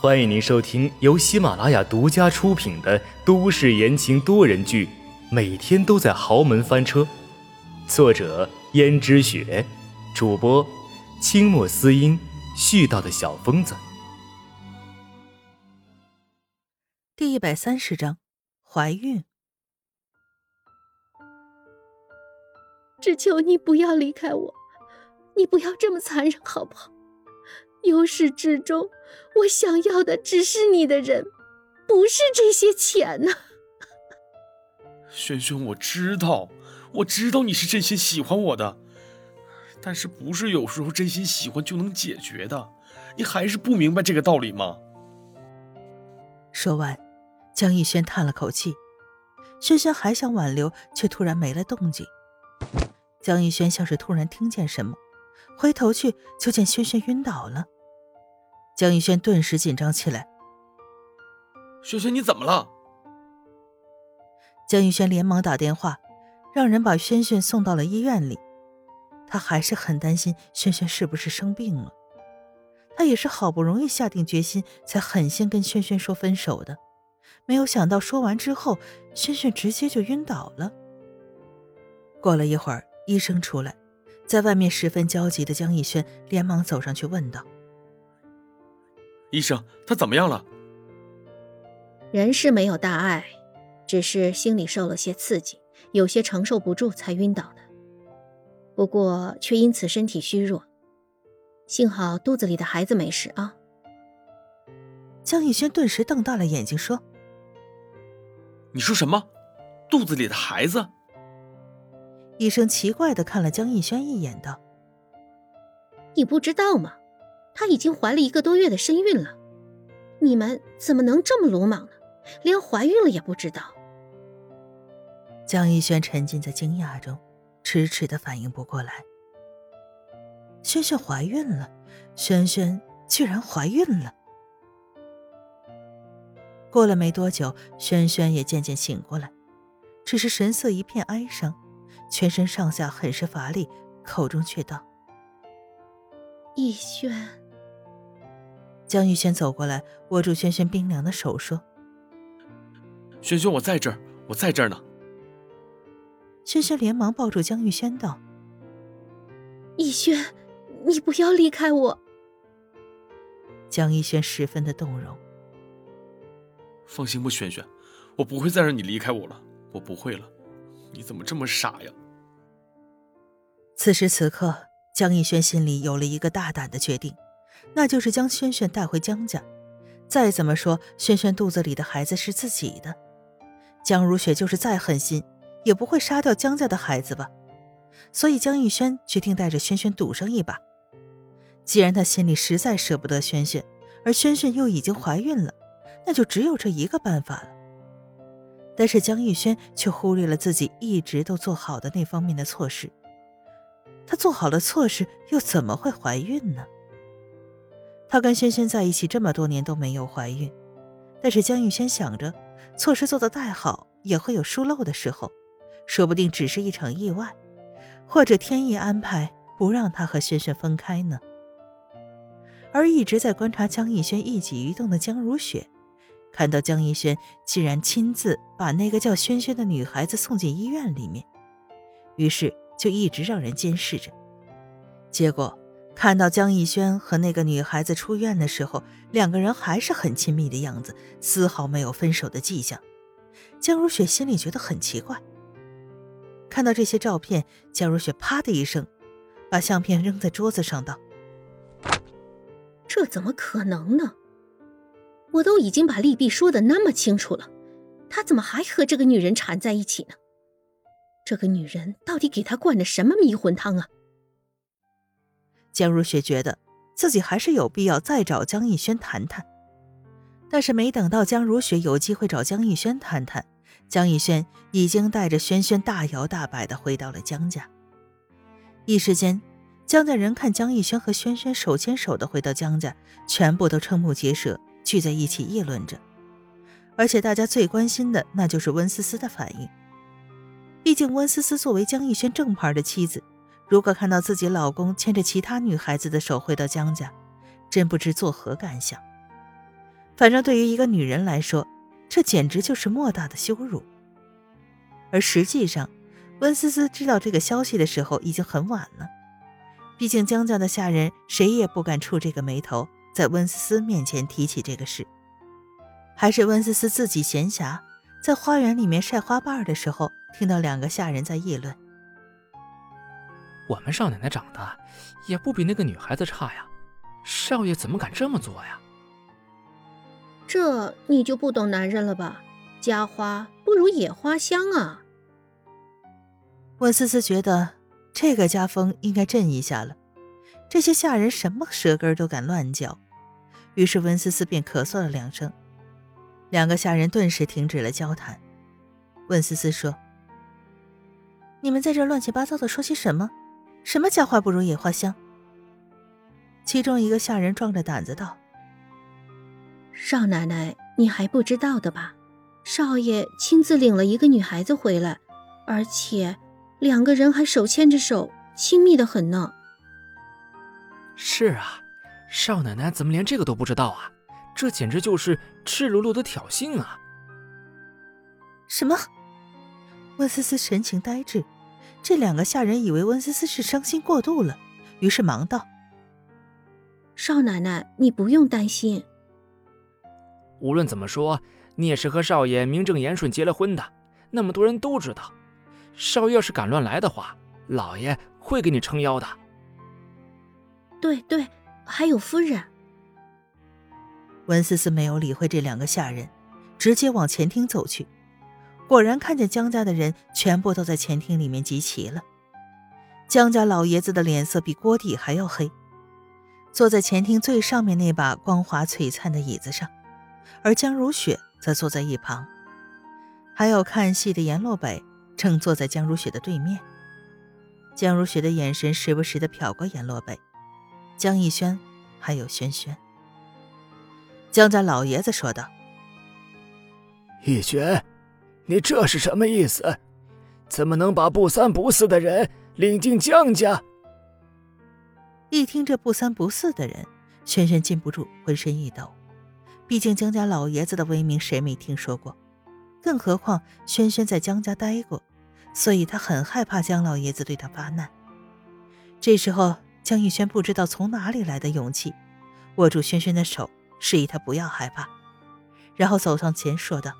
欢迎您收听由喜马拉雅独家出品的都市言情多人剧《每天都在豪门翻车》，作者：胭脂雪，主播：清墨思音，絮叨的小疯子。第一百三十章，怀孕。只求你不要离开我，你不要这么残忍，好不好？由始至终，我想要的只是你的人，不是这些钱呐。轩轩，我知道，我知道你是真心喜欢我的，但是不是有时候真心喜欢就能解决的？你还是不明白这个道理吗？说完，江逸轩叹了口气，轩轩还想挽留，却突然没了动静。江逸轩像是突然听见什么，回头去就见轩轩晕倒了。江逸轩顿时紧张起来。轩轩，你怎么了？江逸轩连忙打电话，让人把轩轩送到了医院里。他还是很担心轩轩是不是生病了。他也是好不容易下定决心，才狠心跟轩轩说分手的。没有想到说完之后，轩轩直接就晕倒了。过了一会儿，医生出来，在外面十分焦急的江逸轩连忙走上去问道。医生，他怎么样了？人是没有大碍，只是心里受了些刺激，有些承受不住才晕倒的。不过却因此身体虚弱，幸好肚子里的孩子没事啊。江逸轩顿时瞪大了眼睛说：“你说什么？肚子里的孩子？”医生奇怪的看了江逸轩一眼，道：“你不知道吗？”她已经怀了一个多月的身孕了，你们怎么能这么鲁莽呢？连怀孕了也不知道。江逸轩沉浸在惊讶中，迟迟的反应不过来。轩轩怀孕了，轩轩居然怀孕了。过了没多久，轩轩也渐渐醒过来，只是神色一片哀伤，全身上下很是乏力，口中却道：“逸轩。”江玉轩走过来，握住轩轩冰凉的手，说：“轩轩，我在这儿，我在这儿呢。”轩轩连忙抱住江玉轩，道：“逸轩，你不要离开我。”江逸轩十分的动容。放心吧，轩轩，我不会再让你离开我了，我不会了。你怎么这么傻呀？此时此刻，江逸轩心里有了一个大胆的决定。那就是将轩轩带回江家。再怎么说，轩轩肚子里的孩子是自己的。江如雪就是再狠心，也不会杀掉江家的孩子吧？所以江逸轩决定带着轩轩赌上一把。既然他心里实在舍不得轩轩，而轩轩又已经怀孕了，那就只有这一个办法了。但是江逸轩却忽略了自己一直都做好的那方面的措施。他做好了措施，又怎么会怀孕呢？她跟轩轩在一起这么多年都没有怀孕，但是江玉轩想着，措施做得再好也会有疏漏的时候，说不定只是一场意外，或者天意安排不让他和轩轩分开呢。而一直在观察江逸轩一举一动的江如雪，看到江逸轩竟然亲自把那个叫轩轩的女孩子送进医院里面，于是就一直让人监视着，结果。看到江逸轩和那个女孩子出院的时候，两个人还是很亲密的样子，丝毫没有分手的迹象。江如雪心里觉得很奇怪。看到这些照片，江如雪啪的一声，把相片扔在桌子上，道：“这怎么可能呢？我都已经把利弊说的那么清楚了，他怎么还和这个女人缠在一起呢？这个女人到底给他灌的什么迷魂汤啊？”江如雪觉得自己还是有必要再找江逸轩谈谈，但是没等到江如雪有机会找江逸轩谈谈，江逸轩已经带着轩轩大摇大摆的回到了江家。一时间，江家人看江逸轩和轩轩手牵手的回到江家，全部都瞠目结舌，聚在一起议论着。而且大家最关心的那就是温思思的反应，毕竟温思思作为江逸轩正牌的妻子。如果看到自己老公牵着其他女孩子的手回到江家，真不知作何感想。反正对于一个女人来说，这简直就是莫大的羞辱。而实际上，温思思知道这个消息的时候已经很晚了。毕竟江家的下人谁也不敢触这个眉头，在温思思面前提起这个事。还是温思思自己闲暇，在花园里面晒花瓣的时候，听到两个下人在议论：“我们少奶奶长得也不比那个女孩子差呀，少爷怎么敢这么做呀？”这你就不懂男人了吧？家花不如野花香啊！温思思觉得这个家风应该震一下了。这些下人什么舌根都敢乱叫，于是温思思便咳嗽了两声。两个下人顿时停止了交谈。温思思说：“你们在这乱七八糟的说些什么？什么家花不如野花香？”其中一个下人壮着胆子道：“少奶奶，你还不知道的吧？少爷亲自领了一个女孩子回来，而且两个人还手牵着手，亲密的很呢。”是啊，少奶奶怎么连这个都不知道啊？这简直就是赤裸裸的挑衅啊！什么？温思思神情呆滞，这两个下人以为温思思是伤心过度了，于是忙道：“少奶奶，你不用担心。无论怎么说，你也是和少爷名正言顺结了婚的，那么多人都知道。少爷要是敢乱来的话，老爷会给你撑腰的。”对对，还有夫人。温思思没有理会这两个下人，直接往前厅走去。果然看见江家的人全部都在前厅里面集齐了。江家老爷子的脸色比锅底还要黑，坐在前厅最上面那把光滑璀璨的椅子上，而江如雪则坐在一旁。还有看戏的阎洛北正坐在江如雪的对面。江如雪的眼神时不时的瞟过阎洛北、江逸轩，还有轩轩。江家老爷子说道：“逸轩，你这是什么意思？怎么能把不三不四的人领进江家？”一听这不三不四的人，轩轩禁不住浑身一抖。毕竟江家老爷子的威名谁没听说过？更何况轩轩在江家待过，所以他很害怕江老爷子对他发难。这时候，江逸轩不知道从哪里来的勇气，握住轩轩的手。示意他不要害怕，然后走上前说道：“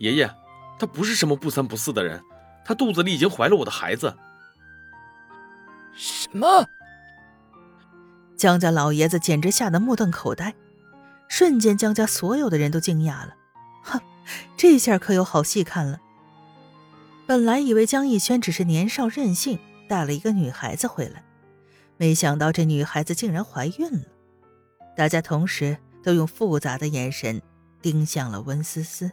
爷爷，他不是什么不三不四的人，他肚子里已经怀了我的孩子。”什么？江家老爷子简直吓得目瞪口呆，瞬间江家所有的人都惊讶了。哼，这下可有好戏看了。本来以为江逸轩只是年少任性，带了一个女孩子回来，没想到这女孩子竟然怀孕了。大家同时都用复杂的眼神盯向了温思思。